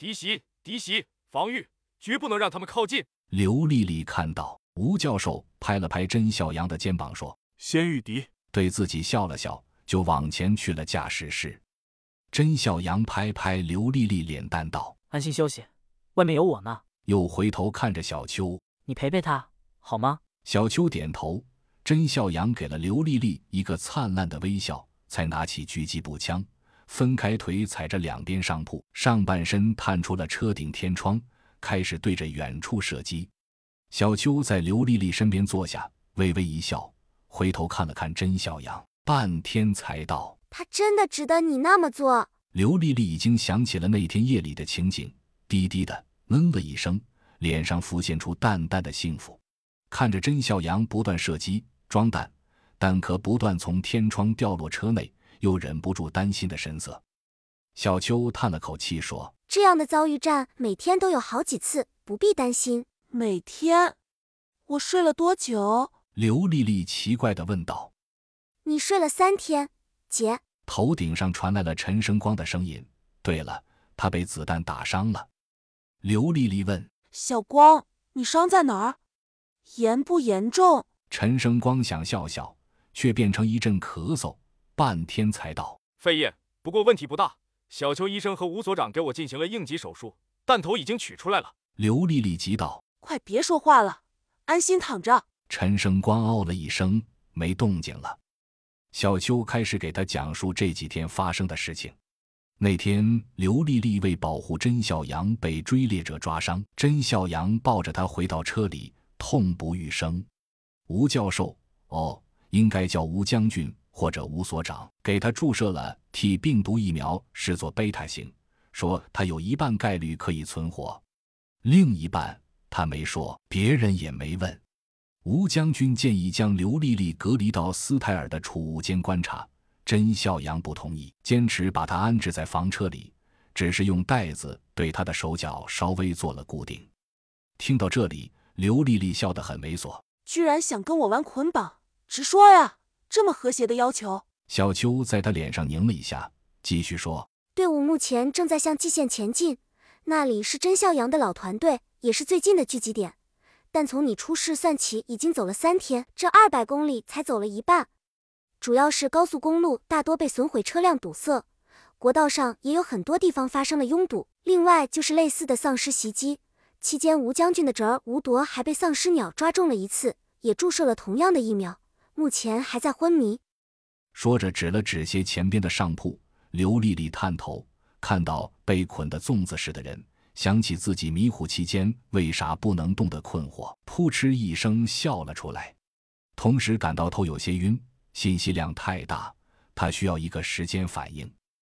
嫡袭，敌袭，防御，绝不能让他们靠近。刘丽丽看到吴教授拍了拍甄小阳的肩膀，说：“先御敌。”对自己笑了笑，就往前去了驾驶室。甄小阳拍拍刘丽丽脸蛋道：“安心休息，外面有我呢。”又回头看着小秋：“你陪陪他好吗？”小秋点头。甄孝阳给了刘丽丽一个灿烂的微笑，才拿起狙击步枪，分开腿踩着两边上铺，上半身探出了车顶天窗，开始对着远处射击。小秋在刘丽丽身边坐下，微微一笑，回头看了看甄小阳，半天才道：“他真的值得你那么做。”刘丽丽已经想起了那天夜里的情景，低低的嗯了一声，脸上浮现出淡淡的幸福，看着甄小阳不断射击。装弹，弹壳不断从天窗掉落车内，又忍不住担心的神色。小秋叹了口气说：“这样的遭遇战每天都有好几次，不必担心。每天，我睡了多久？”刘丽丽奇怪的问道。“你睡了三天，姐。”头顶上传来了陈生光的声音。对了，他被子弹打伤了。刘丽丽问：“小光，你伤在哪儿？严不严重？”陈生光想笑笑，却变成一阵咳嗽，半天才到：“肺叶，不过问题不大。小邱医生和吴所长给我进行了应急手术，弹头已经取出来了。”刘丽丽急道：“快别说话了，安心躺着。”陈生光哦了一声，没动静了。小邱开始给他讲述这几天发生的事情。那天，刘丽丽为保护甄小阳被追猎者抓伤，甄小阳抱着她回到车里，痛不欲生。吴教授，哦，应该叫吴将军或者吴所长，给他注射了 T 病毒疫苗，视作贝塔型，说他有一半概率可以存活，另一半他没说，别人也没问。吴将军建议将刘丽丽隔离到斯泰尔的储物间观察，甄孝阳不同意，坚持把她安置在房车里，只是用袋子对她的手脚稍微做了固定。听到这里，刘丽丽笑得很猥琐。居然想跟我玩捆绑，直说呀！这么和谐的要求。小秋在他脸上拧了一下，继续说：“队伍目前正在向蓟县前进，那里是甄孝阳的老团队，也是最近的聚集点。但从你出事算起，已经走了三天，这二百公里才走了一半。主要是高速公路大多被损毁，车辆堵塞，国道上也有很多地方发生了拥堵。另外就是类似的丧尸袭击。”期间，吴将军的侄儿吴铎还被丧尸鸟抓中了一次，也注射了同样的疫苗，目前还在昏迷。说着，指了指斜前边的上铺。刘丽丽探头看到被捆的粽子似的人，想起自己迷糊期间为啥不能动的困惑，扑哧一声笑了出来，同时感到头有些晕，信息量太大，她需要一个时间反应。